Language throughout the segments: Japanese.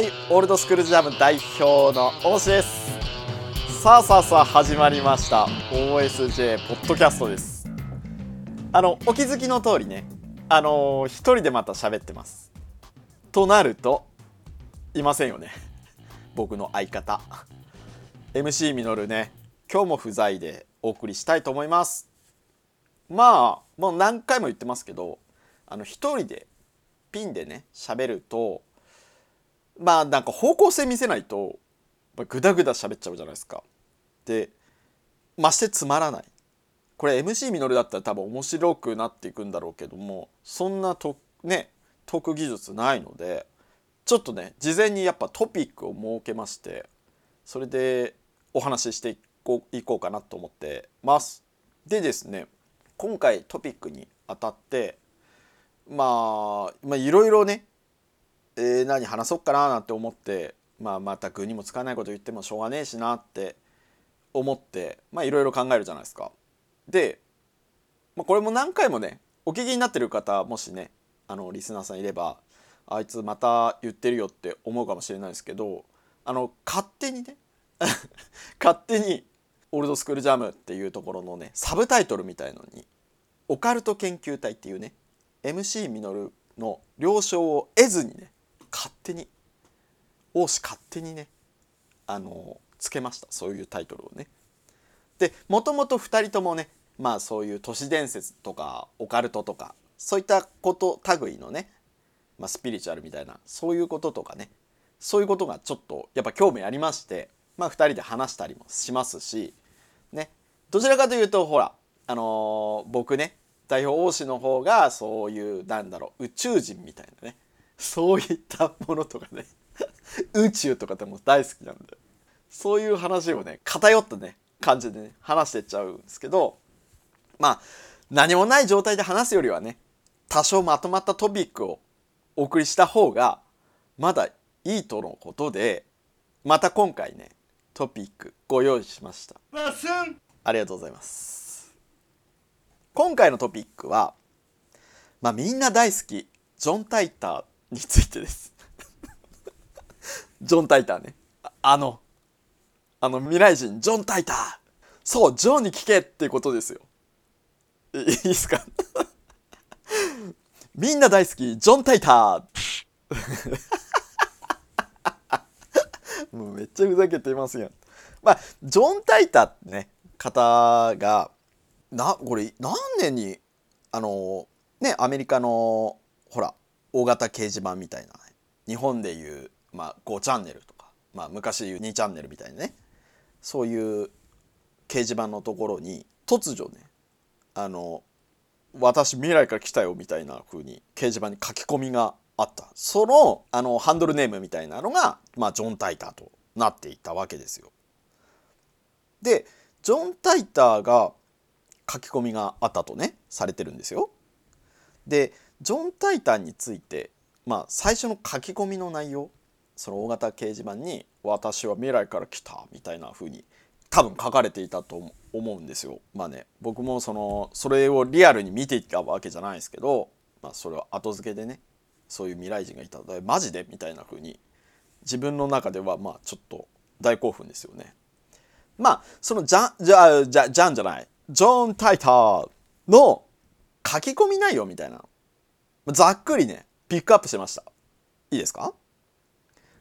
はい、オールドスクールジャム代表の大志です。さあさあさあ始まりました OSJ ポッドキャストです。あのお気づきの通りね、あのー一人でまた喋ってます。となるといませんよね。僕の相方 MC ミノルね、今日も不在でお送りしたいと思います。まあもう何回も言ってますけど、あの一人でピンでね喋ると。まあなんか方向性見せないとグダグダ喋っちゃうじゃないですか。でましてつまらない。これ MC ミノルだったら多分面白くなっていくんだろうけどもそんなとねトーク技術ないのでちょっとね事前にやっぱトピックを設けましてそれでお話ししていこういこうかなと思ってます。でですね今回トピックにあたってまあいろいろねえー何話そうかななんて思って、まあ、また具にもつかないこと言ってもしょうがねえしなって思ってまあいろいろ考えるじゃないですか。で、まあ、これも何回もねお聞きになってる方もしねあのリスナーさんいればあいつまた言ってるよって思うかもしれないですけどあの勝手にね 勝手に「オールドスクールジャム」っていうところのねサブタイトルみたいのに「オカルト研究隊」っていうね MC ミノルの了承を得ずにね勝手に王子勝手にねあのつけました。そういうタイトルをね。でもともと2人ともねまあそういう都市伝説とかオカルトとかそういったこと類のね、まあ、スピリチュアルみたいなそういうこととかね。そういうことがちょっとやっぱ興味ありましてまあ2人で話したりもしますしね。どちらかというとほらあのー僕ね代表王子の方がそういうなんだろう宇宙人みたいなね。そういったものとかね。宇宙とかでも大好きなんでそういう話をね偏ったね感じでね話してっちゃうんですけどまあ何もない状態で話すよりはね多少まとまったトピックをお送りした方がまだいいとのことでまた今回ねトピックご用意しました。ありがとうございます。今回のトピックはまあみんな大好きジョン・タイターについてです。ジョン・タイターね。ああの。あの未来人ジョン・タイター。そうジョンに聞けっていうことですよ。い いいですか？みんな大好きジョン・タイター。もうめっちゃふざけてますやん。まあジョン・タイターってね方がなこれ何年にあのねアメリカのほら大型掲示板みたいな日本でいう、まあ、5チャンネルとか、まあ、昔でいう2チャンネルみたいなねそういう掲示板のところに突如ねあの「私未来から来たよ」みたいな風に掲示板に書き込みがあったそのあのハンドルネームみたいなのが、まあ、ジョン・タイターとなっていたわけですよ。でジョン・タイターが書き込みがあったとねされてるんですよ。でジョン・タイタンについて、まあ、最初の書き込みの内容その大型掲示板に「私は未来から来た」みたいな風に多分書かれていたと思うんですよ。まあね僕もそのそれをリアルに見ていたわけじゃないですけど、まあ、それは後付けでねそういう未来人がいたのでマジで？みたいな風に自分の中ではまあちょっと大興奮ですよね。まあそのジャンじゃじゃジャンじゃないジョン・タイターの書き込み内容みたいなのざっくりねピックアップしました。いいですか？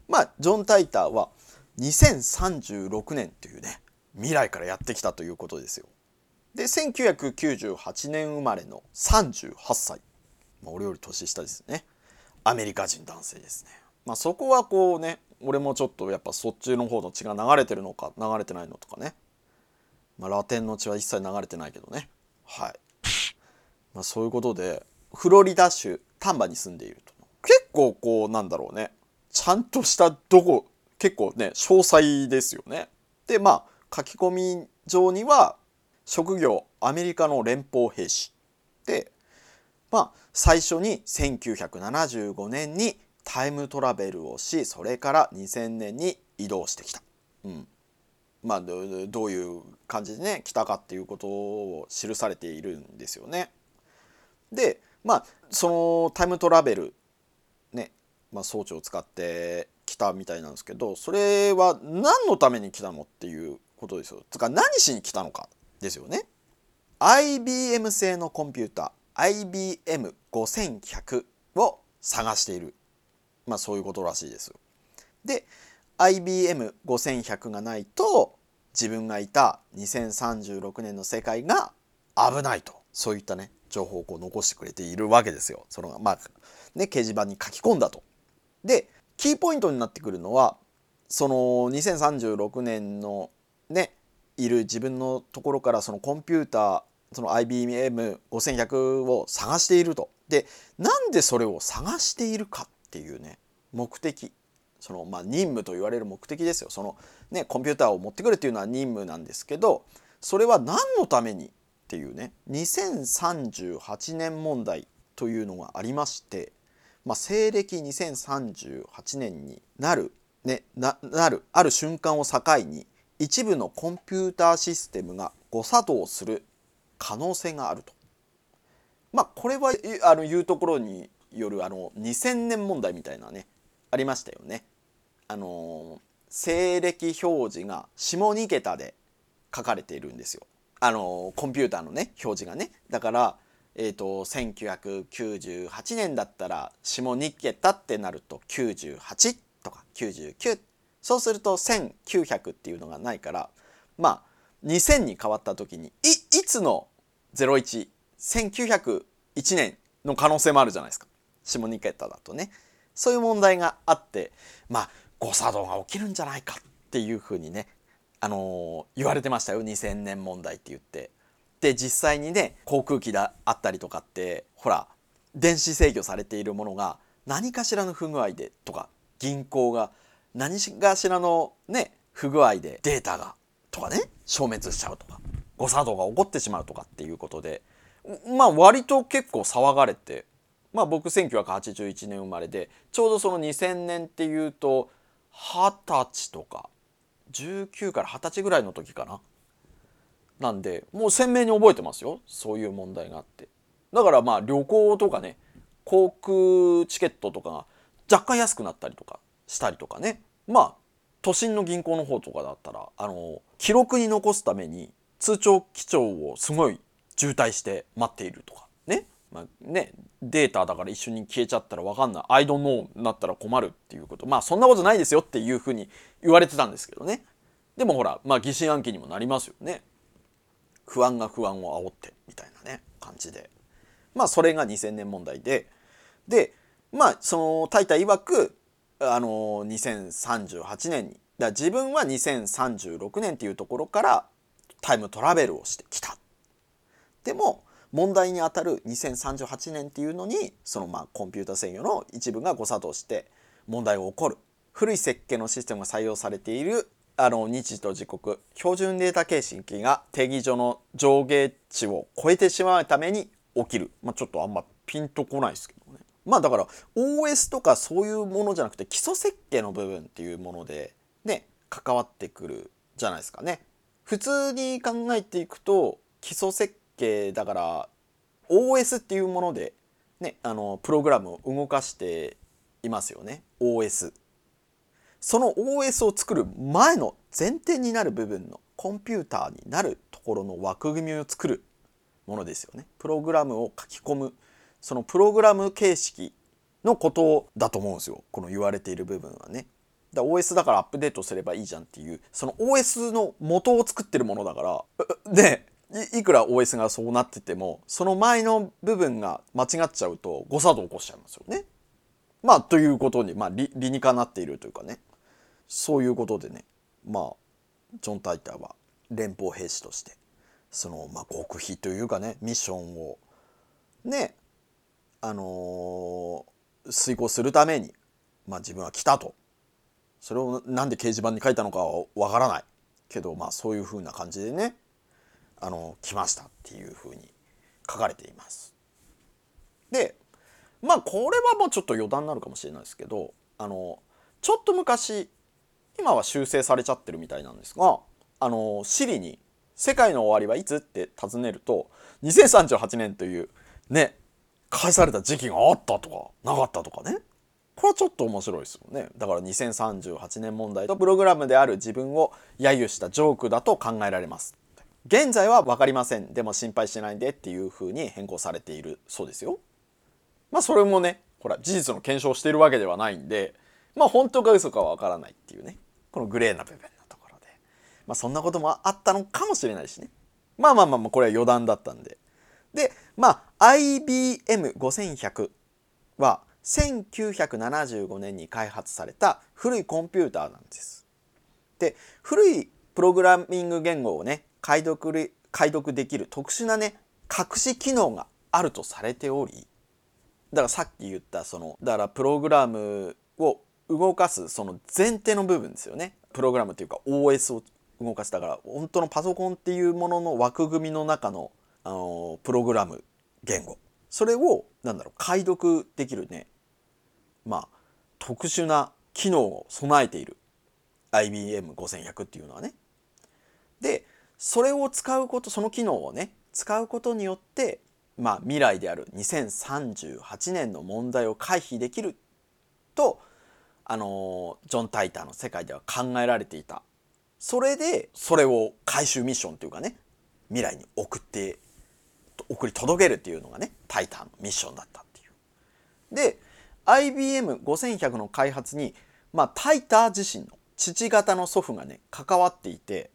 まあジョン・タイターは2036年というね未来からやってきたということですよ。で1998年生まれの38歳、まあ、俺より年下ですね。アメリカ人男性ですね。まあそこはこうね俺もちょっとやっぱそっちの方の血が流れてるのか流れてないのとかね。まあラテンの血は一切流れてないけどね。はい。まあ、そういうことでフロリダ州丹波に住んでいると。結構こうなんだろうね。ちゃんとしたどこ結構ね詳細ですよね。でまあ書き込み上には職業アメリカの連邦兵士。でまあ最初に1975年にタイムトラベルをしそれから2000年に移動してきた。うん。まあ、どういう感じでね来たかっていうことを記されているんですよね。でまあそのタイムトラベルね、まあ、装置を使って来たみたいなんですけどそれは何のために来たのっていうことですよ。つか何しに来たのかですよね。IBM 製のコンピューター IBM5100 を探しているまあそういうことらしいです。で IBM5100 がないと自分がいた2036年の世界が危ないとそういったね情報をこう残してくれているわけですよ。そのまあね掲示板に書き込んだと。でキーポイントになってくるのはその2036年のねいる自分のところからそのコンピューターその IBM5100 を探していると。でなんでそれを探しているかっていうね目的そのまあ任務と言われる目的ですよそのねコンピューターを持ってくるっていうのは任務なんですけどそれは何のためにっていうね2038年問題というのがありまして、まあ、西暦2038年になる、ね、ななるある瞬間を境に一部のコンピューターシステムが誤作動する可能性があると。まあこれはあの言うところによるあの2000年問題みたいなねありましたよね。あの西暦表示が下2桁で書かれているんですよ。あのコンピューターのね表示がね。だからえーと、1998年だったら下2桁ってなると98とか99そうすると1900っていうのがないからまあ2000に変わった時にいいつの011901年の可能性もあるじゃないですか。下2桁だとね。そういう問題があってまあ誤作動が起きるんじゃないかっていうふうにねあの、言われてましたよ2000年問題って言って。で実際にね航空機だあったりとかってほら電子制御されているものが何かしらの不具合でとか銀行が何かしらのね不具合でデータがとかね消滅しちゃうとか誤作動が起こってしまうとかっていうことでまあ割と結構騒がれてまあ僕1981年生まれでちょうどその2000年っていうと二十歳とか19から二十歳ぐらいの時かな。なんでもう鮮明に覚えてますよ。そういう問題があって。だからまあ旅行とかね航空チケットとかが若干安くなったりとかしたりとかね。まあ都心の銀行の方とかだったらあの記録に残すために通帳記帳をすごい渋滞して待っているとかね,、まあ、ねデータだから一緒に消えちゃったら分かんない「I don't know」になったら困るっていうこと。まあそんなことないですよっていうふうに言われてたんですけどね。でもほらまあ疑心暗鬼にもなりますよね。不安が不安を煽ってみたいなね感じで。まあそれが2000年問題で。でまあそのタイタ曰くあの2038年に。だ自分は2036年っていうところからタイムトラベルをしてきた。でも問題にあたる2038年っていうのにそのまあコンピュータ制御の一部が誤作動して問題が起こる。古い設計のシステムが採用されているあの日時と時刻標準データ形式が定義上の上下値を超えてしまうために起きる、まあ、ちょっとあんまピンとこないですけどね。まあだから OS とかそういうものじゃなくて基礎設計の部分っていうものでね関わってくるじゃないですかね。普通に考えていくと基礎設計だから OS っていうものでねあのプログラムを動かしていますよね。OS その OS を作る前の前提になる部分のコンピューターになるところの枠組みを作るものですよね。プログラムを書き込む。そのプログラム形式のことだと思うんですよ。この言われている部分はね。だ OS だからアップデートすればいいじゃんっていう。その OS の元を作ってるものだからでいくら OS がそうなっててもその前の部分が間違っちゃうと誤作動起こしちゃいますよね。まあということに、まあ、理理にかなっているというかね。そういうことでね。まあジョン・タイターは連邦兵士としてその、まあ、極秘というかねミッションをねあのー遂行するために、まあ、自分は来たと。それをなんで掲示板に書いたのかはわからないけどまあそういう風な感じでね。あの来ましたっていう風に書かれています。でまあこれはもうちょっと余談になるかもしれないですけどあのちょっと昔今は修正されちゃってるみたいなんですがあのシリに「世界の終わりはいつ?」って尋ねると2038年というね返された時期があったとかなかったとかねこれはちょっと面白いですよねだから2038年問題とプログラムである自分を揶揄したジョークだと考えられます現在は分かりません。でも心配しないでっていう風に変更されているそうですよ。まあそれもねほら事実の検証しているわけではないんでまあ本当か嘘かは分からないっていうね。このグレーな部分のところで。まあそんなこともあったのかもしれないしね。まあまあまあまあこれは余談だったんで。でまあ IBM5100 は1975年に開発された古いコンピューターなんです。で古いプログラミング言語をね解読解読できる特殊なね隠し機能があるとされておりだからさっき言ったそのだからプログラムを動かすその前提の部分ですよね。プログラムっていうか OS を動かす。だから本当のパソコンっていうものの枠組みの中のあのプログラム言語。それをなんだろう解読できるねまあ特殊な機能を備えている。IBM5100 っていうのはね。それを使うことその機能をね使うことによってまあ未来である2038年の問題を回避できるとあのジョン・タイターの世界では考えられていたそれでそれを回収ミッションというかね未来に送って送り届けるっていうのがねタイターのミッションだったっていう。で IBM5100 の開発に、まあ、タイター自身の父方の祖父がね関わっていて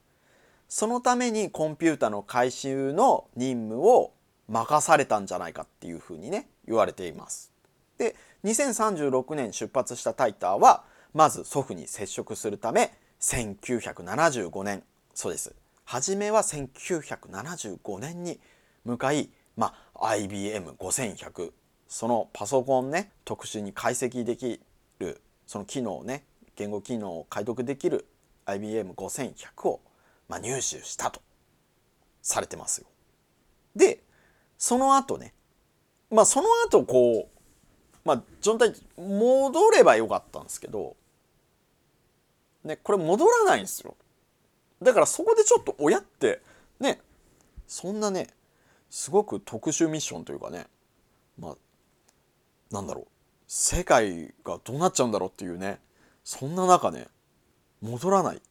そのためにコンピュータの回収の任務を任されたんじゃないかっていうふうにね言われています。で2036年出発したタイターはまず祖父に接触するため1975年そうです初めは1975年に向かい、まあ、IBM5100 そのパソコンね特殊に解析できるその機能をね言語機能を解読できる IBM5100 を、まあ、入手したとされてますよ。でその後ねまあその後こうまあジョン・タイ戻ればよかったんですけどねこれ戻らないんですよ。だからそこでちょっと親ってねそんなねすごく特殊ミッションというかねまあなんだろう世界がどうなっちゃうんだろうっていうねそんな中ね戻らない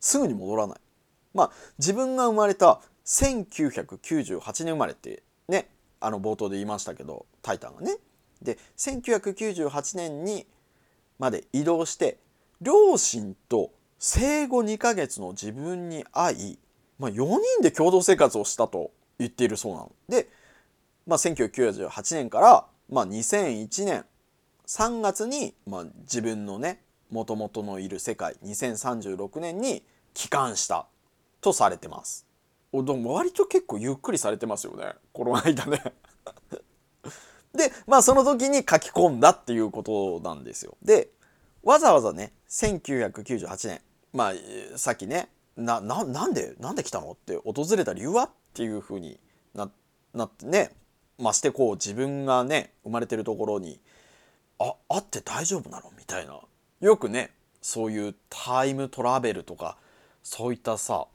すぐに戻らないまあ自分が生まれた1998年生まれってねあの冒頭で言いましたけど「タイタン」がねで1998年にまで移動して両親と生後2ヶ月の自分に会い、まあ、4人で共同生活をしたと言っているそうなの。で、まあ、1998年から、まあ、2001年3月に、まあ、自分のねもともとのいる世界2036年に帰還したとされてます。おでも割と結構ゆっくりされてますよねこの間ね。でまあその時に書き込んだっていうことなんですよ。でわざわざね1998年まあさっきねなななんでなんで来たの？って訪れた理由は？っていうふうにななってねましてこう自分がね生まれてるところにあ会って大丈夫なの？みたいなよくねそういうタイムトラベルとかそういったさ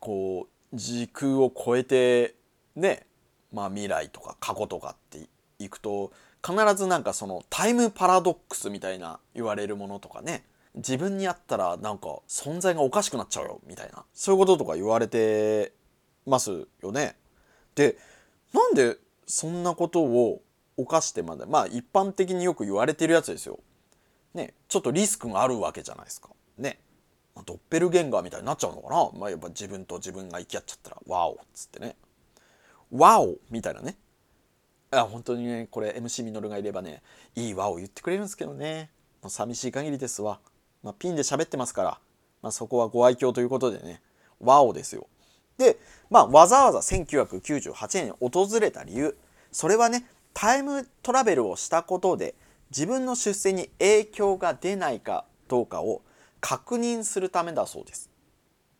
こう時空を超えてねまあ未来とか過去とかっていくと必ずなんかそのタイムパラドックスみたいな言われるものとかね自分にあったらなんか存在がおかしくなっちゃうよみたいなそういうこととか言われてますよね。でなんでそんなことを犯してまでまあ一般的によく言われてるやつですよ。ねちょっとリスクがあるわけじゃないですか。ねドッペルゲンガーみたいになっちゃうのかな、まあ、やっぱ自分と自分が行き合っちゃったら「ワオ」っつってね「ワオ」みたいなね。あ本当にねこれ MC ミノルがいればねいい和を言ってくれるんですけどね。もう寂しい限りですわ、まあ、ピンで喋ってますから、まあ、そこはご愛嬌ということでね和をですよ。でまあわざわざ1998年に訪れた理由。それはねタイムトラベルをしたことで自分の出世に影響が出ないかどうかを確認するためだそうです。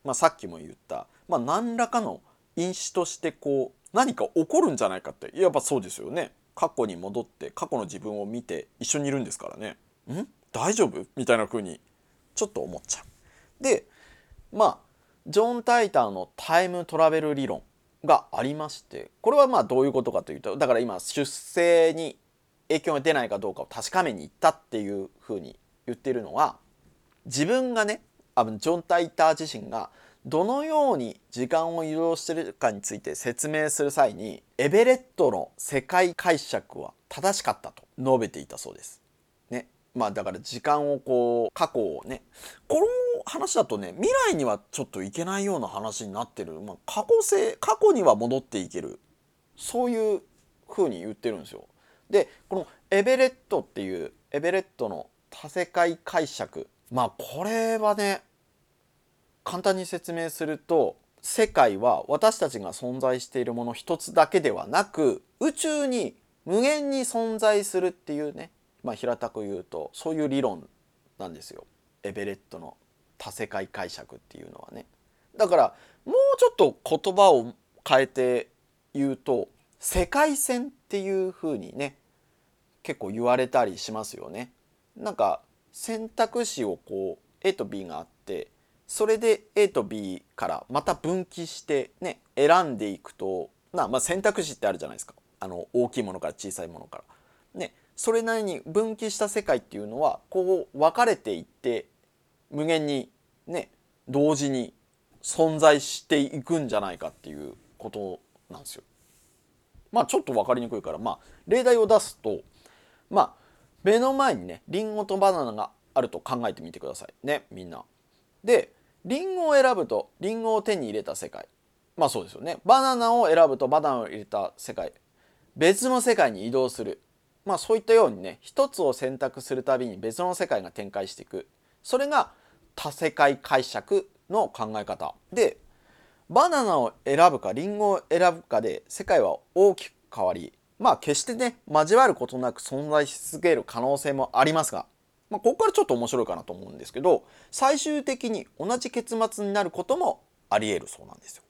まあ、さっきも言った、まあ、何らかの因子としてこう何か起こるんじゃないかってやっぱそうですよね。過去に戻って過去の自分を見て一緒にいるんですからね。ん？大丈夫？みたいな風にちょっと思っちゃう。でまあジョン・タイターのタイムトラベル理論がありましてこれはまあどういうことかというとだから今出生に影響が出ないかどうかを確かめに行ったっていうふうに言ってるのは自分がねあのジョン・タイター自身がどのように時間を移動してるかについて説明する際にエベレットの世界解釈は正しかったと述べていたそうです。ね、まあだから時間をこう過去をねこの話だとね未来にはちょっといけないような話になってる、まあ、過去性過去には戻っていけるそういうふうに言ってるんですよ。でこのエベレットっていうエベレットの多世界解釈まあこれはね簡単に説明すると世界は私たちが存在しているもの一つだけではなく宇宙に無限に存在するっていうね、まあ、平たく言うとそういう理論なんですよエベレットの多世界解釈っていうのはね。だからもうちょっと言葉を変えて言うと世界線っていう風にね結構言われたりしますよね。なんか選択肢をこう A と B があってそれで A と B からまた分岐してね選んでいくとな、まあ、選択肢ってあるじゃないですかあの大きいものから小さいものから。ねそれなりに分岐した世界っていうのはこう分かれていって無限にね同時に存在していくんじゃないかっていうことなんですよ。まあちょっと分かりにくいからまあ例題を出すとまあ目の前にねリンゴとバナナがあると考えてみてください。ねみんな。でリンゴを選ぶとリンゴを手に入れた世界。まあそうですよね。バナナを選ぶとバナナを入れた世界。別の世界に移動する。まあそういったようにね一つを選択するたびに別の世界が展開していく。それが多世界解釈の考え方。でバナナを選ぶかリンゴを選ぶかで世界は大きく変わりまあ決してね交わることなく存在し続ける可能性もありますが、まあ、ここからちょっと面白いかなと思うんですけど最終的に同じ結末になることもありえるそうなんですよ。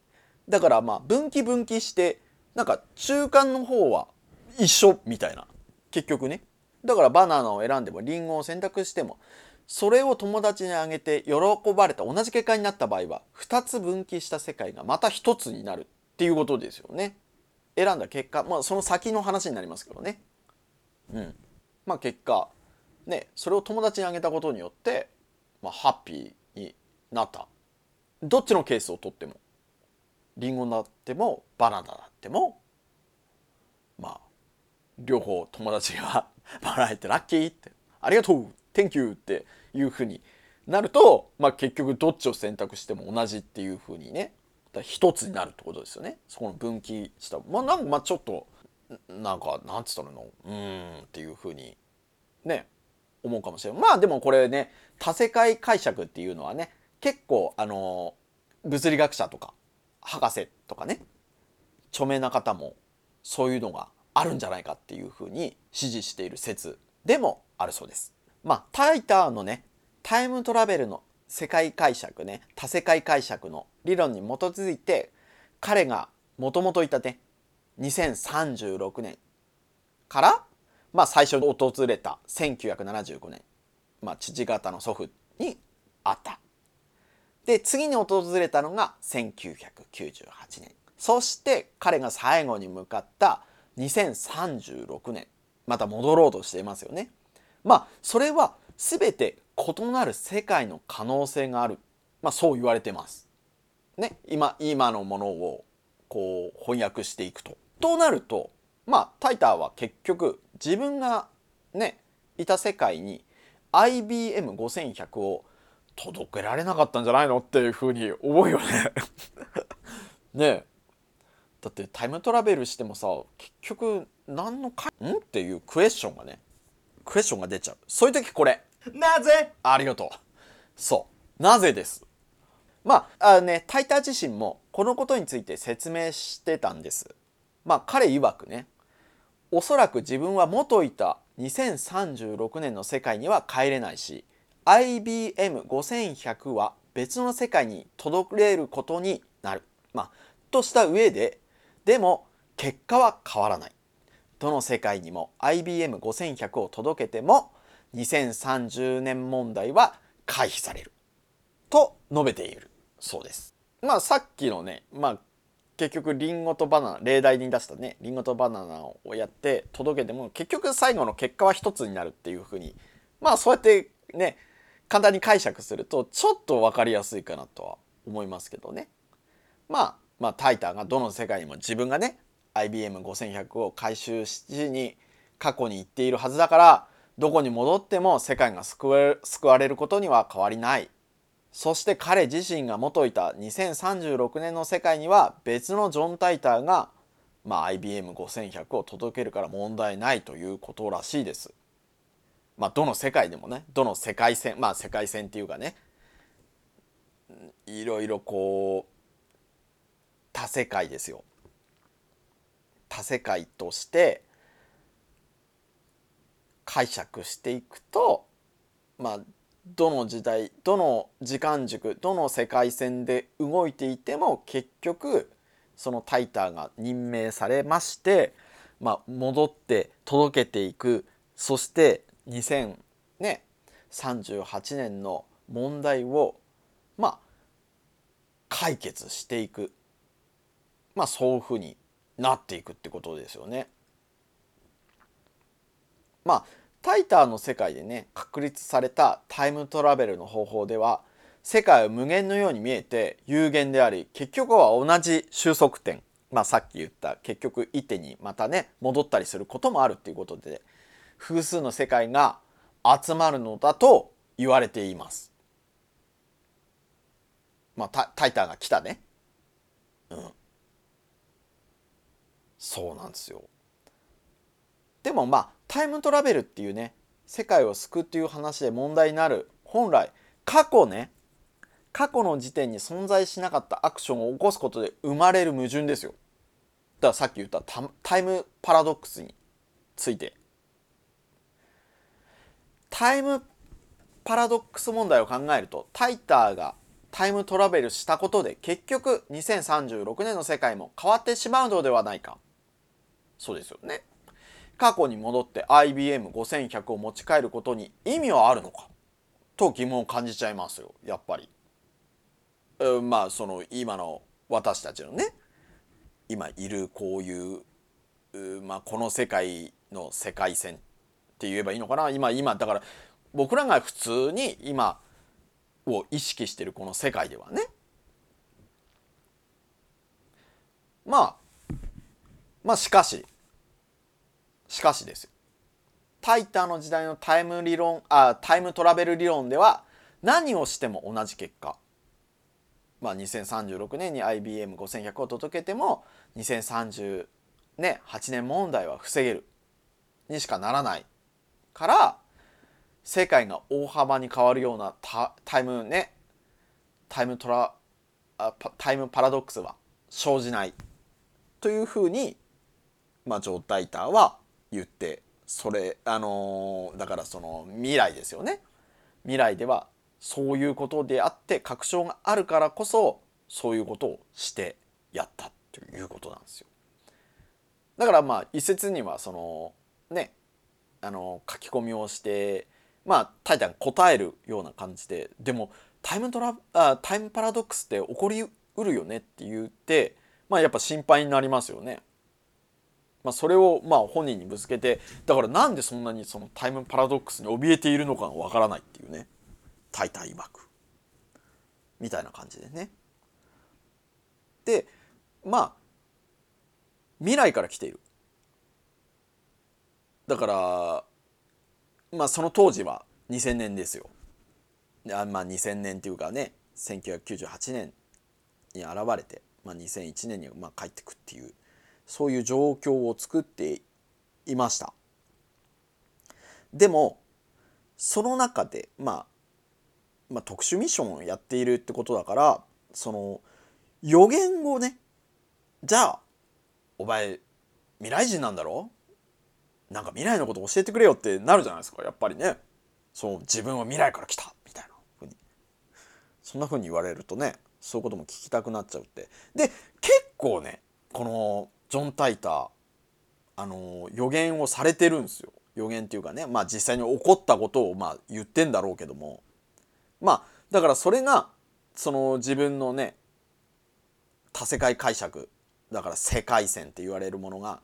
だからまあ分岐分岐してなんか中間の方は一緒みたいな結局ねだからバナナを選んでもリンゴを選択してもそれを友達にあげて喜ばれた同じ結果になった場合は2つ分岐した世界がまた1つになるっていうことですよね。選んだ結果まあその先の話になりますけどね。うん。まあ結果ねそれを友達にあげたことによって、まあ、ハッピーになった。どっちのケースをとってもリンゴになってもバナナだってもまあ両方友達が もらえてラッキーってありがとう Thank you っていうふうになると、まあ、結局どっちを選択しても同じっていうふうにね一つになるってことですよね。そこの分岐した。まあなんかまあちょっとなんかなんつったの？うーんっていうふうにね思うかもしれないまあでもこれね多世界解釈っていうのはね結構あの物理学者とか博士とかね著名な方もそういうのがあるんじゃないかっていうふうに支持している説でもあるそうです。まあタイターのねタイムトラベルの世界解釈ね多世界解釈の理論に基づいて彼がもともといたね2036年から、まあ、最初に訪れた1975年、まあ、父方の祖父にあった。で次に訪れたのが1998年そして彼が最後に向かった2036年また戻ろうとしていますよね。まあそれは全て異なる世界の可能性がある、まあ、そう言われてます。ね今今のものをこう翻訳していくと。となるとまあタイターは結局自分がねいた世界に IBM5100 を届けられなかったんじゃないのっていうふうに思うよね ねだってタイムトラベルしてもさ結局何のかん？っていうクエスチョンがねクエスチョンが出ちゃう。そういう時これ。なぜ？ありがとう。そう。なぜです？まあ、あね、タイター自身もこのことについて説明してたんです。まあ、彼曰くね、おそらく自分は元いた2036年の世界には帰れないし IBM5100 は別の世界に届けることになる。まあ、とした上ででも結果は変わらない。どの世界にも IBM5100 を届けても2030年問題は回避される。と述べているそうです。まあさっきのね、まあ結局リンゴとバナナ例題に出したねリンゴとバナナをやって届けても結局最後の結果は一つになるっていうふうにまあそうやってね簡単に解釈するとちょっと分かりやすいかなとは思いますけどねまあまあタイターがどの世界にも自分がね IBM5100 を回収しに過去に行っているはずだからどこに戻っても世界が救われることには変わりないそして彼自身が元いた2036年の世界には別のジョン・タイターが、まあ、IBM5100 を届けるから問題ないということらしいです。まあ、どの世界でもねどの世界線まあ世界線っていうかねいろいろこう多世界ですよ。多世界として解釈していくとまあどの時代どの時間軸どの世界線で動いていても結局そのタイターが任命されまして、まあ、戻って届けていくそして2038年の問題をまあ解決していくまあそういうふうになっていくってことですよね。まあタイターの世界でね確立されたタイムトラベルの方法では世界は無限のように見えて有限であり結局は同じ収束点まあさっき言った結局一手にまたね戻ったりすることもあるっていうことで複数の世界が集まるのだと言われています。まあタタイターが来たね。うん。そうなんですよ。でもまあタイムトラベルっていうね世界を救うっていう話で問題になる本来過去ね過去の時点に存在しなかったアクションを起こすことで生まれる矛盾ですよ。だからさっき言ったタイムパラドックスについて。タイムパラドックス問題を考えるとタイターがタイムトラベルしたことで結局2036年の世界も変わってしまうのではないか。そうですよね。過去に戻って IBM5100 を持ち帰ることに意味はあるのか？と疑問を感じちゃいますよやっぱり。うんまあその今の私たちのね今いるこういうまあ、この世界の世界線って言えばいいのかな？今今だから僕らが普通に今を意識してるこの世界ではね。まあまあしかししかしですタイターの時代のタイム理論あタイムトラベル理論では何をしても同じ結果。まあ2036年に IBM5100 を届けても2038年問題は防げる。にしかならないから世界が大幅に変わるようなタイムねタイムトラタイムパラドックスは生じない。というふうに、まあ、ジョー・ダイターは言ってそれあの、だからその未来ですよね未来ではそういうことであって確証があるからこそそういうことをしてやったということなんですよ。だからまあ一説にはそのねあの書き込みをしてまあタイタン答えるような感じででもタイムトラあタイムパラドックスって起こりうるよねって言ってまあやっぱ心配になりますよね。まあ、それをまあ本人にぶつけてだからなんでそんなにそのタイムパラドックスに怯えているのかがわからないっていうね「タイタン曰く」みたいな感じでね。でまあ未来から来ている。だからまあその当時は2000年ですよ。あまあ2000年っていうかね1998年に現れて、まあ、2001年にまあ帰ってくっていうそういう状況を作っていました。でもその中で、まあ、まあ特殊ミッションをやっているってことだからその予言をねじゃあお前未来人なんだろ？なんか未来のこと教えてくれよってなるじゃないですかやっぱりね。そう自分は未来から来たみたいなふうに。そんなふうに言われるとねそういうことも聞きたくなっちゃうって。で結構ねこのジョン・タイターあの予言をされてるんですよ予言っていうかねまあ実際に起こったことをまあ言ってんだろうけどもまあだからそれがその自分のね多世界解釈だから世界線って言われるものが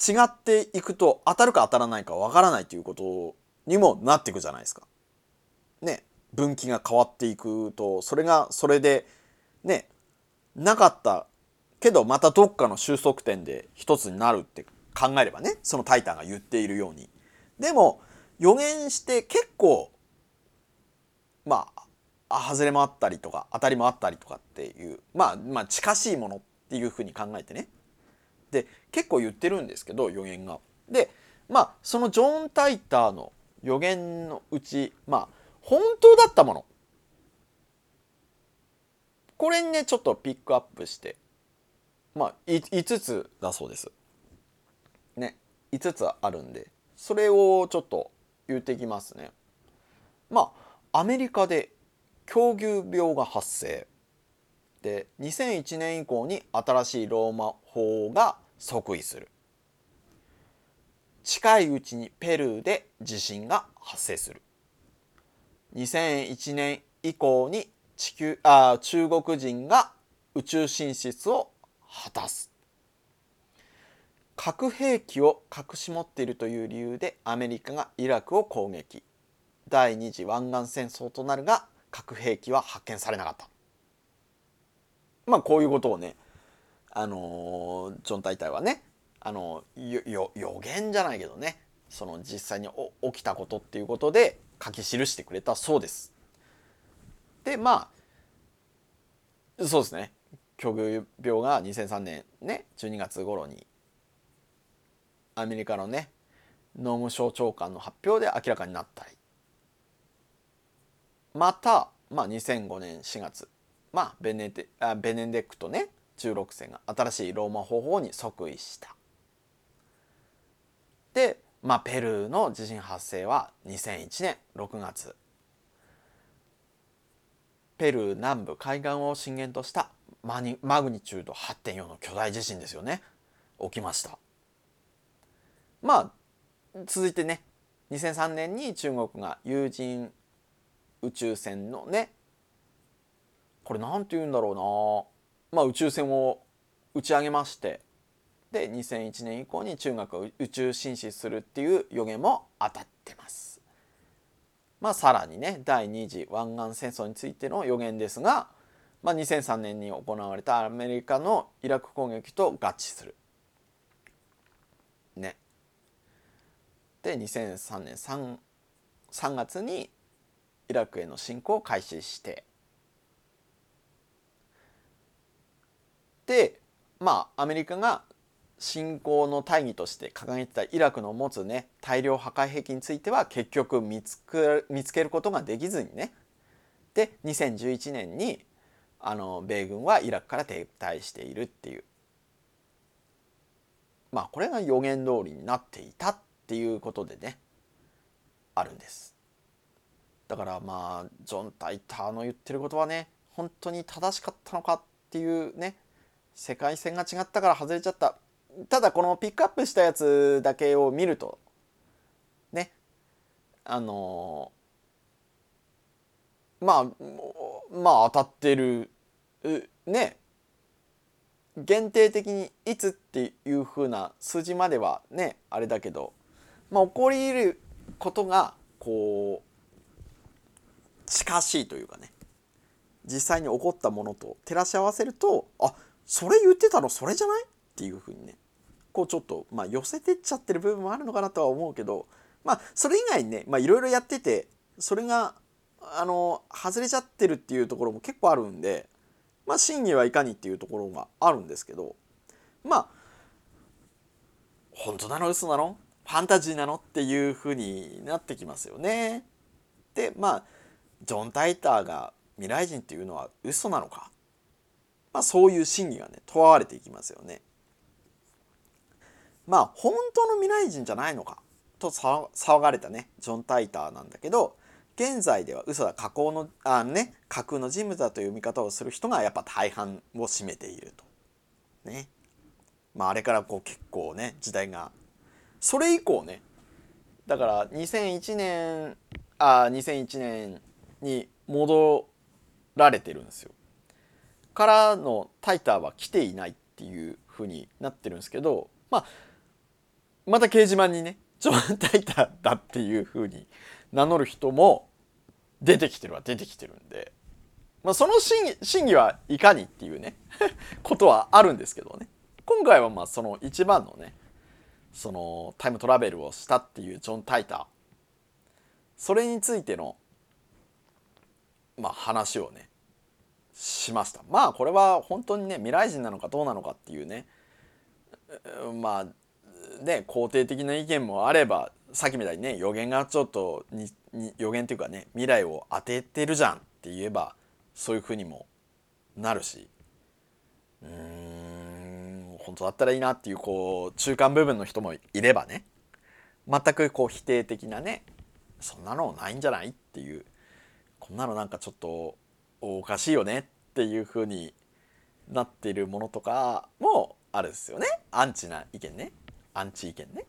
違っていくと当たるか当たらないかわからないということにもなっていくじゃないですか。ね分岐が変わっていくとそれがそれでねなかったけどまたどっかの収束点で一つになるって考えればねそのタイタンが言っているように。でも予言して結構まあ外れもあったりとか当たりもあったりとかっていうまあまあ近しいものっていうふうに考えてねで結構言ってるんですけど予言が。でまあそのジョン・タイターの予言のうちまあ本当だったものこれにねちょっとピックアップしてまあ5つだそうです。ね5つあるんでそれをちょっと言っていきますね。まあアメリカで狂牛病が発生で2001年以降に新しいローマ法が即位する近いうちにペルーで地震が発生する2001年以降に地球あ中国人が宇宙進出を果たす。核兵器を隠し持っているという理由でアメリカがイラクを攻撃。第二次湾岸戦争となるが核兵器は発見されなかった。まあこういうことをねあのジョン大隊はねあの予言じゃないけどねその実際に起きたことっていうことで書き記してくれたそうです。でまあそうですね。狂牛病が2003年ね12月頃にアメリカのね農務省長官の発表で明らかになったりまた、まあ、2005年4月まあベネデあベネデクトね16世が新しいローマ方法に即位した。で、まあ、ペルーの地震発生は2001年6月ペルー南部海岸を震源としたマニマグニチュード8.4の巨大地震ですよね。起きました。まあ続いてね2003年に中国が有人宇宙船のねこれ何て言うんだろうな。まあ宇宙船を打ち上げましてで2001年以降に中国が宇宙進出するっていう予言も当たってます。まあさらにね第二次湾岸戦争についての予言ですが、まあ、2003年に行われたアメリカのイラク攻撃と合致する。ね。で2003年 3, 3月にイラクへの侵攻を開始してでまあアメリカが侵攻の大義として掲げてたイラクの持つね大量破壊兵器については結局見つく見つけることができずにねで2011年にあの米軍はイラクから撤退しているっていう。まあこれが予言通りになっていたっていうことでねあるんです。だからまあジョン・タイターの言ってることはね本当に正しかったのかっていうね世界線が違ったから外れちゃった。ただこのピックアップしたやつだけを見るとねあのまあまあ当たってる。ね。限定的にいつっていう風な数字まではねあれだけど、まあ、起こり得ることがこう近しいというかね。実際に起こったものと照らし合わせるとあそれ言ってたのそれじゃないっていうふうにね。こうちょっと、まあ、寄せてっちゃってる部分もあるのかなとは思うけど。まあそれ以外にねいろいろやっててそれがあの外れちゃってるっていうところも結構あるんでまあ真偽はいかにっていうところがあるんですけどまあ本当なの嘘なの？ファンタジーなの？っていうふうになってきますよね。でまあジョン・タイターが未来人っていうのは嘘なのか？まあ、そういう真偽がね問われていきますよね。まあ本当の未来人じゃないのか？と騒がれたねジョン・タイターなんだけど現在では嘘だ架空のあね架空の人物だという見方をする人がやっぱ大半を占めていると。ね。まああれからこう結構ね時代がそれ以降ねだから2001年あ2001年に戻られてるんですよ。からのタイターは来ていないっていう風になってるんですけど、まあ、また掲示板にねジョン・タイターだっていう風に名乗る人も出てきてるは出てきてるんで、まあ、その真真偽はいかにっていうね ことはあるんですけどね。今回はまあその一番のねそのタイムトラベルをしたっていうジョン・タイター。それについてのまあ話をねしました。まあこれは本当にね未来人なのかどうなのかっていうねまあね肯定的な意見もあればさっきみたいにね予言がちょっとに予言っていうかね未来を当ててるじゃんって言えばそういうふうにもなるし。うーん本当だったらいいなっていうこう中間部分の人もいればね全くこう否定的なねそんなのないんじゃないっていうこんなのなんかちょっとおかしいよねっていう風になっているものとかもあるですよね。アンチな意見ね。アンチ意見ね。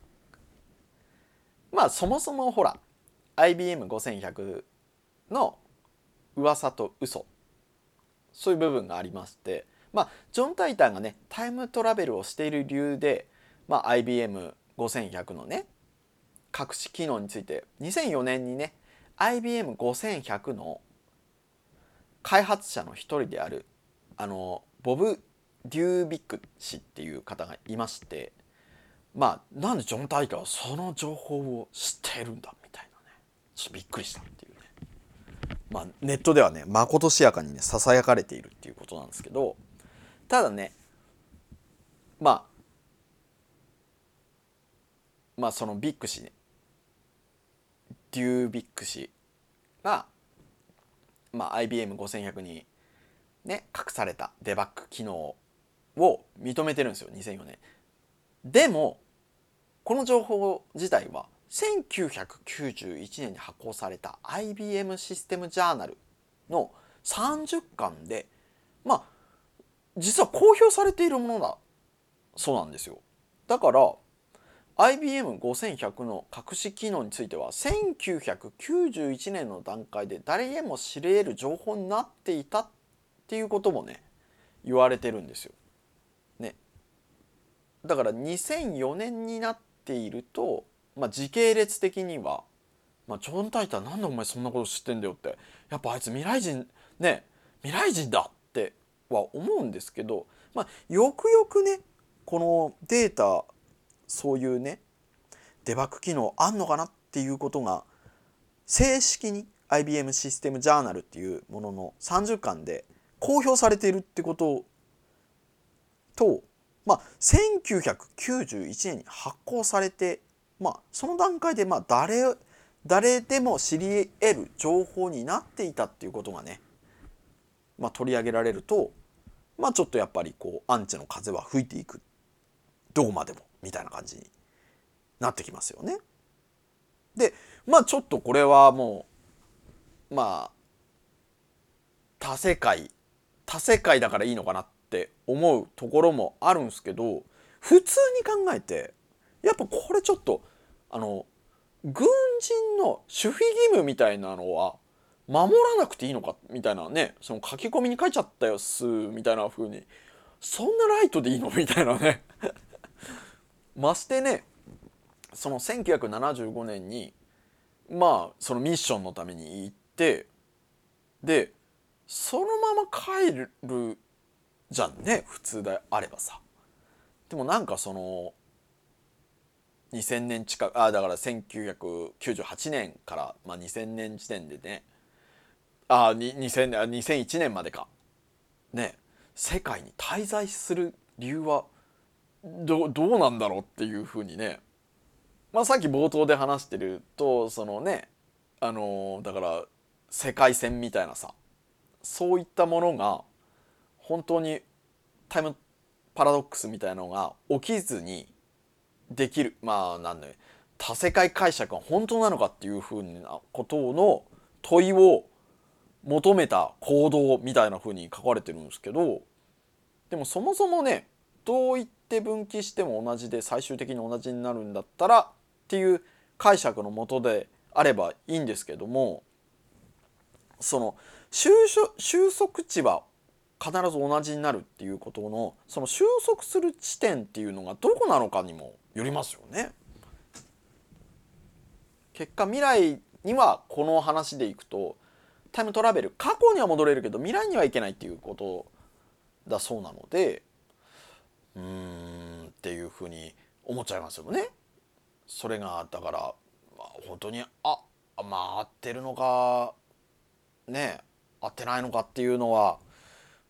まあそもそもほら IBM5100 の噂と嘘。そういう部分がありまして。まあジョン・タイタンがねタイムトラベルをしている理由で、まあ、IBM5100 のね隠し機能について2004年にね IBM5100 の開発者の一人であるあのボブ・デュービック氏っていう方がいまして。まあなんでジョン・タイターはその情報を知ってるんだみたいなねちょっとびっくりしたっていうねまあネットではねまことしやかにねささやかれているっていうことなんですけどただねまあまあそのビッグ氏ねデュービック氏がまあ、IBM5100 にね隠されたデバッグ機能を認めてるんですよ2004年。でもこの情報自体は1991年に発行された IBM システムジャーナルの30巻でまあ実は公表されているものだそうなんですよ。だから IBM5100 の隠し機能については1991年の段階で誰へも知れる情報になっていたっていうこともね言われてるんですよ。ね。だから2004年になってていると、まあ、時系列的には、まあ、ジョン・タイターなんでお前そんなこと知ってんだよって。やっぱあいつ未来人ね未来人だっては思うんですけど、まあ、よくよくねこのデータそういうねデバッグ機能あんのかなっていうことが正式に IBM システムジャーナルっていうものの30巻で公表されているってことと、まあ、1991年に発行されて、まあ、その段階でまあ誰誰でも知り得る情報になっていたっていうことがね、まあ、取り上げられると、まあ、ちょっとやっぱりこうアンチの風は吹いていくどこまでもみたいな感じになってきますよね。でまあちょっとこれはもうまあ多世界多世界だからいいのかなって思うところもあるんすけど普通に考えてやっぱこれちょっとあの軍人の守秘義務みたいなのは守らなくていいのかみたいなねその書き込みに書いちゃったよっすみたいな風にそんなライトでいいのみたいなね。ましてねその1975年にまあそのミッションのために行ってでそのまま帰るじゃんね普通であればさ。でもなんかその2000年近くあだから1998年から、まあ、2000年時点でね。あ2000年2001年までか。ね。世界に滞在する理由はどどうなんだろうっていうふうにね、まあ、さっき冒頭で話してるとそのねあのだから世界線みたいなさ。そういったものが本当にタイムパラドックスみたいなのが起きずにできる。まあなんだ多世界解釈が本当なのかっていうふうなことの問いを求めた行動みたいなふうに書かれてるんですけどでもそもそもねどう言って分岐しても同じで最終的に同じになるんだったらっていう解釈のもとであればいいんですけどもその収束地は必ず同じになるっていうことのその収束する地点っていうのがどこなのかにもよりますよね。結果未来にはこの話でいくとタイムトラベル過去には戻れるけど未来にはいけないっていうことだそうなのでうーんっていうふうに思っちゃいますよね。それがだから、まあ、本当にあまあ合ってるのかね合ってないのかっていうのは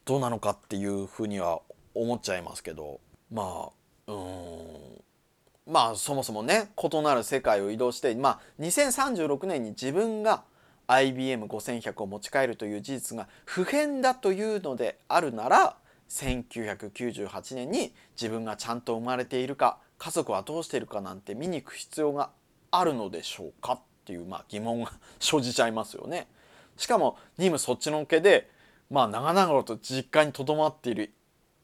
どうなのかっていうふうには思っちゃいますけどまあうんまあそもそもね異なる世界を移動してまあ2036年に自分が IBM5100 を持ち帰るという事実が不変だというのであるなら1998年に自分がちゃんと生まれているか家族はどうしているかなんて見に行く必要があるのでしょうかっていう、まあ、疑問が生じちゃいますよね。しかも任務そっちのけでまあ長々と実家にとどまっている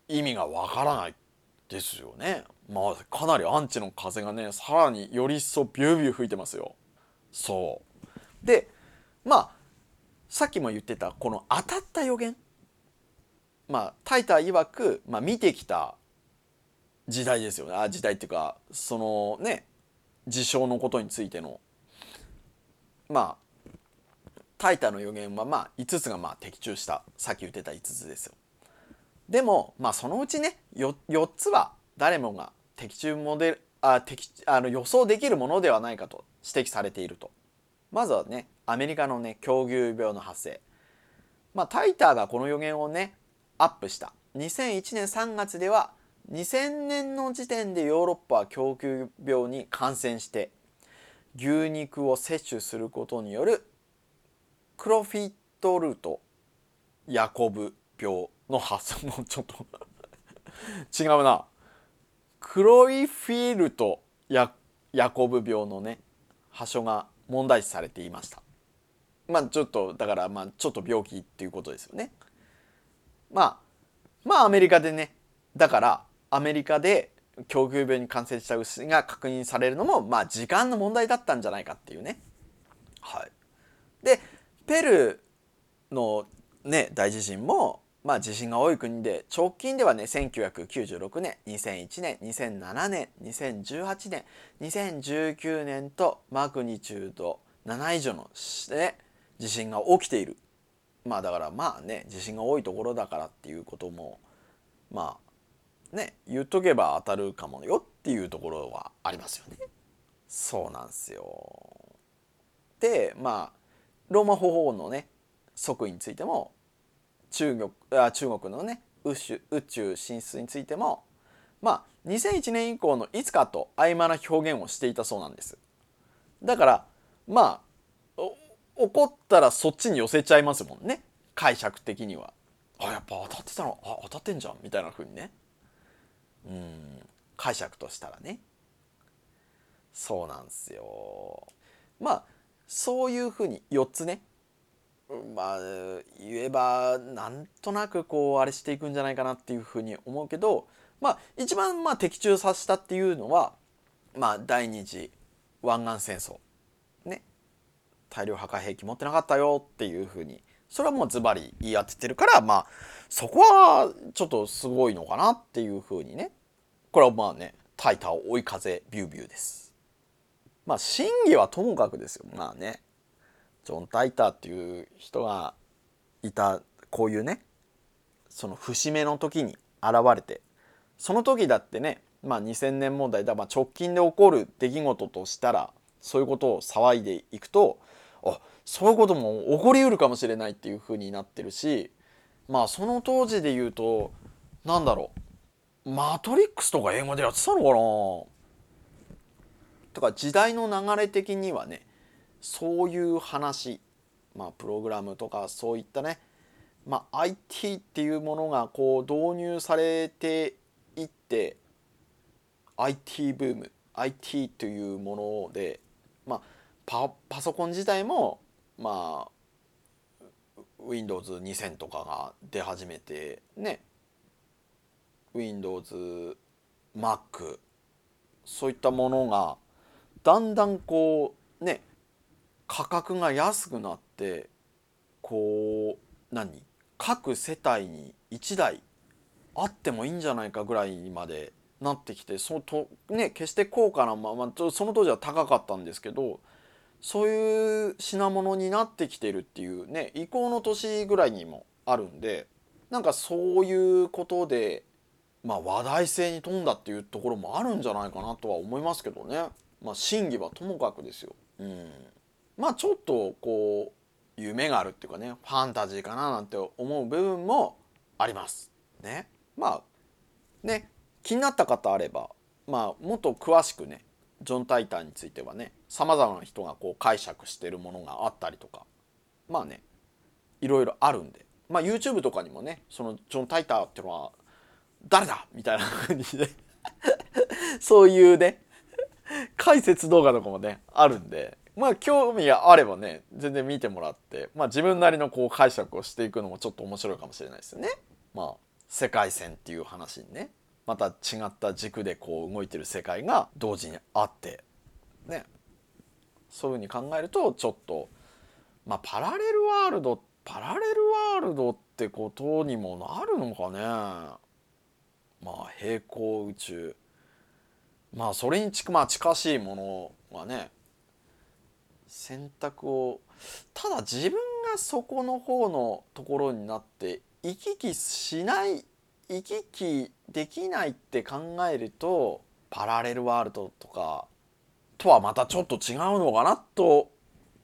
意味がわからないですよね。まあかなりアンチの風がねさらにより一層ビュービュー吹いてますよ。そうでまあさっきも言ってたこの当たった予言まあタイター曰く、まあ、見てきた時代ですよねあ時代っていうかそのね事象のことについてのまあタイタの予言はまあ5つがまあ的中したさっき言ってた5つですよ。でもまあそのうちね 4, 4つは誰もが的中モデルあ的あの予想できるものではないかと指摘されていると。まずはねアメリカのね狂牛病の発生。まあタイターがこの予言をねアップした2001年3月では2000年の時点でヨーロッパは供給病に感染して牛肉を摂取することによるクロフィットルート。ヤコブ病の発想もちょっと。違うな。クロイフィールトヤヤコブ病のね発症が問題視されていました。まあちょっとだからまあちょっと病気っていうことですよね。まあまあアメリカでね。だからアメリカで狂牛病に感染した牛が確認されるのもまあ時間の問題だったんじゃないかっていうね。はい、でペルーのね大地震もまあ地震が多い国で直近ではね1996年2001年2007年2018年2019年とマグニチュード7以上の、ね、地震が起きているまあだからまあね地震が多いところだからっていうこともまあね言っとけば当たるかもよっていうところはありますよね。そうなんですよ。でまあローマ法王のね即位についても中国あ中国のね宇宙宇宙進出についてもまあ2001年以降のいつかと曖昧な表現をしていたそうなんです。だからまあ怒ったらそっちに寄せちゃいますもんね解釈的には。あやっぱ当たってたの？あ当たってんじゃんみたいな風にねうん解釈としたらねそうなんですよ。まあそういうふうに4つね。まあ言えばなんとなくこうあれしていくんじゃないかなっていうふうに思うけどまあ一番まあ的中させたっていうのはまあ第二次湾岸戦争。ね。大量破壊兵器持ってなかったよっていうふうに。それはもうズバリ言い当ててるからまあそこはちょっとすごいのかなっていうふうにね。これはまあねタイター追い風ビュービューです。まあ真偽はともかくですよ。まあね。ジョン・タイターっていう人がいたこういうねその節目の時に現れてその時だってねまあ2000年問題だ、まあ、直近で起こる出来事としたらそういうことを騒いでいくとあそういうことも起こりうるかもしれないっていう風になってるしまあその当時で言うとなんだろう。マトリックスとか英語でやってたのかな？とか時代の流れ的にはねそういう話まあプログラムとかそういったねまあ IT っていうものがこう導入されていって IT ブーム IT というもので、まあ、パパソコン自体もまあ Windows2000 とかが出始めてね Windows Mac そういったものがだんだんこうね価格が安くなってこう何？各世帯に1台あってもいいんじゃないかぐらいまでなってきてそとね決して高価なままその当時は高かったんですけどそういう品物になってきてるっていうね移行の年ぐらいにもあるんでなんかそういうことでまあ話題性に富んだっていうところもあるんじゃないかなとは思いますけどね。まあ真偽はともかくですよ。うん、まあちょっとこう夢があるっていうかねファンタジーかななんて思う部分もあります。ねまあね気になった方あればまあもっと詳しくねジョン・タイターについてはねさまざまな人がこう解釈してるものがあったりとかまあねいろいろあるんでまあ YouTube とかにもねそのジョン・タイターっていうのは誰だみたいな感じで そういうね解説動画とかもねあるんでまあ興味があればね全然見てもらってまあ自分なりのこう解釈をしていくのもちょっと面白いかもしれないですよね。まあ世界線っていう話にね。また違った軸でこう動いてる世界が同時にあってね。そういうふうに考えるとちょっとまあパラレルワールドパラレルワールドってことにもなるのかね。まあ平行宇宙。まあそれにちまあ近しいものはね選択をただ自分がそこの方のところになって行き来しない行き来できないって考えるとパラレルワールドとかとはまたちょっと違うのかなと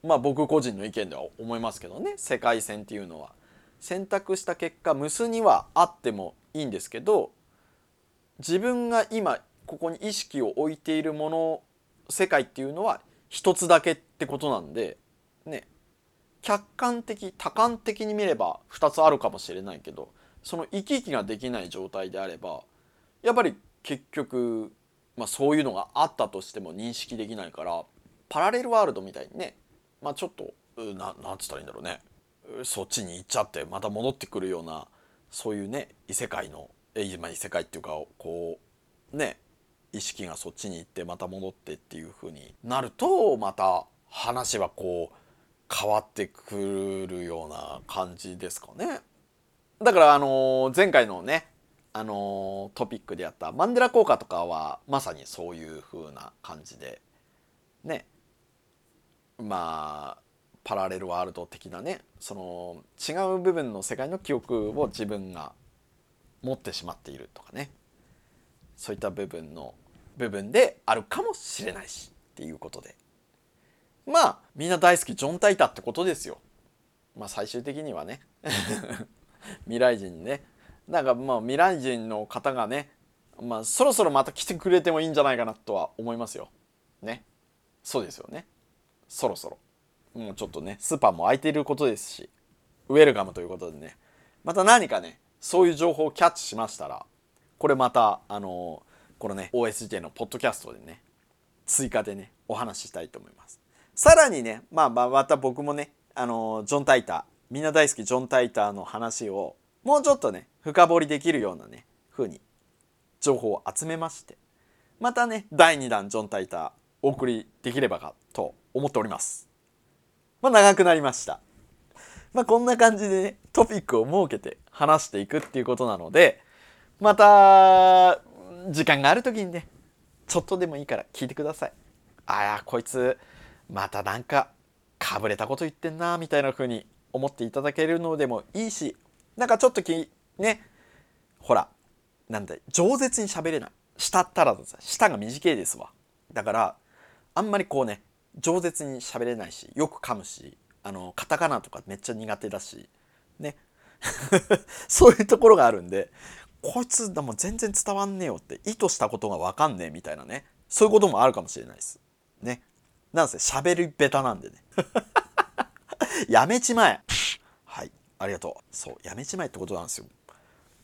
まあ僕個人の意見では思いますけどね。世界線っていうのは。選択した結果無数にはあってもいいんですけど自分が今ここに意識を置いているもの世界っていうのは一つだけってことなんでね客観的多感的に見れば2つあるかもしれないけどその行き来ができない状態であればやっぱり結局、まあ、そういうのがあったとしても認識できないからパラレルワールドみたいにね、まあ、ちょっとななんつったらいいんだろうね。そっちに行っちゃってまた戻ってくるようなそういうね異世界の今異世界っていうかこうね意識がそっちに行ってまた戻ってっていう風になるとまた話はこう変わってくるような感じですかね。だからあの前回のねあのトピックでやったマンデラ効果とかはまさにそういう風な感じでねまあパラレルワールド的なねその違う部分の世界の記憶を自分が持ってしまっているとかねそういった部分の部分であるかもしれないしっていうことでまあみんな大好きジョン・タイタってことですよ。まあ最終的にはね 未来人ねなんかまあ未来人の方がねまあそろそろまた来てくれてもいいんじゃないかなとは思いますよ。ね。そうですよね。そろそろ。もうちょっとねスーパーも空いていることですしウェルカムということでねまた何かねそういう情報をキャッチしましたらこれまたあのこのね OSJ のポッドキャストでね追加でねお話ししたいと思います。さらにねまあまあまた僕もねあのジョン・タイターみんな大好きジョン・タイターの話をもうちょっとね深掘りできるようなね風に情報を集めましてまたね第2弾ジョン・タイターお送りできればかと思っております。まあ長くなりました。まあこんな感じでねトピックを設けて話していくっていうことなのでまた時間がある時にねちょっとでもいいから聞いてください。あやこいつまたなんかかぶれたこと言ってんなみたいな風に思っていただけるのでもいいしなんかちょっときねほらなんだ饒舌に喋れない。舌ったらず舌が短いですわ。だからあんまりこうね饒舌に喋れないしよく噛むしあのカタカナとかめっちゃ苦手だしね。そういうところがあるんでこいつでも全然伝わんねえよって意図したことが分かんねえみたいなね。そういうこともあるかもしれないです。ね。なんせ喋りベタなんでね。やめちまえ。はい。ありがとう。そうやめちまえってことなんですよ。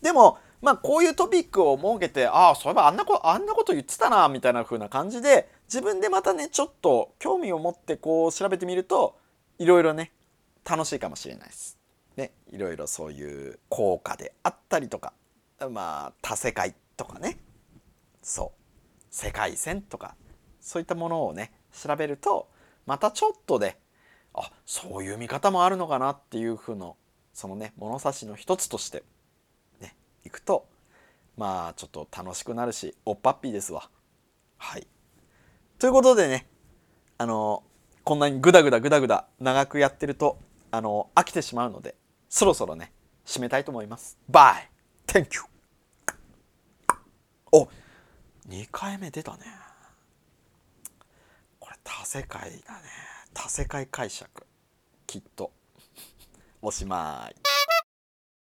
でもまあこういうトピックを設けてああそういえばあんなこあんなこと言ってたなみたいな風な感じで自分でまたねちょっと興味を持ってこう調べてみるといろいろね楽しいかもしれないです。ね。いろいろそういう効果であったりとかまあ多世界とかねそう世界線とかそういったものをね調べるとまたちょっとであそういう見方もあるのかなっていう風のそのね物差しの一つとしてねいくとまあちょっと楽しくなるしおっぱっぴーですわ。はいということでねあのこんなにグダグダグダグダ長くやってるとあの飽きてしまうのでそろそろね締めたいと思います。バイ Thank you! お2回目出たね。これ多世界だね。多世界解釈。きっと。おしまい。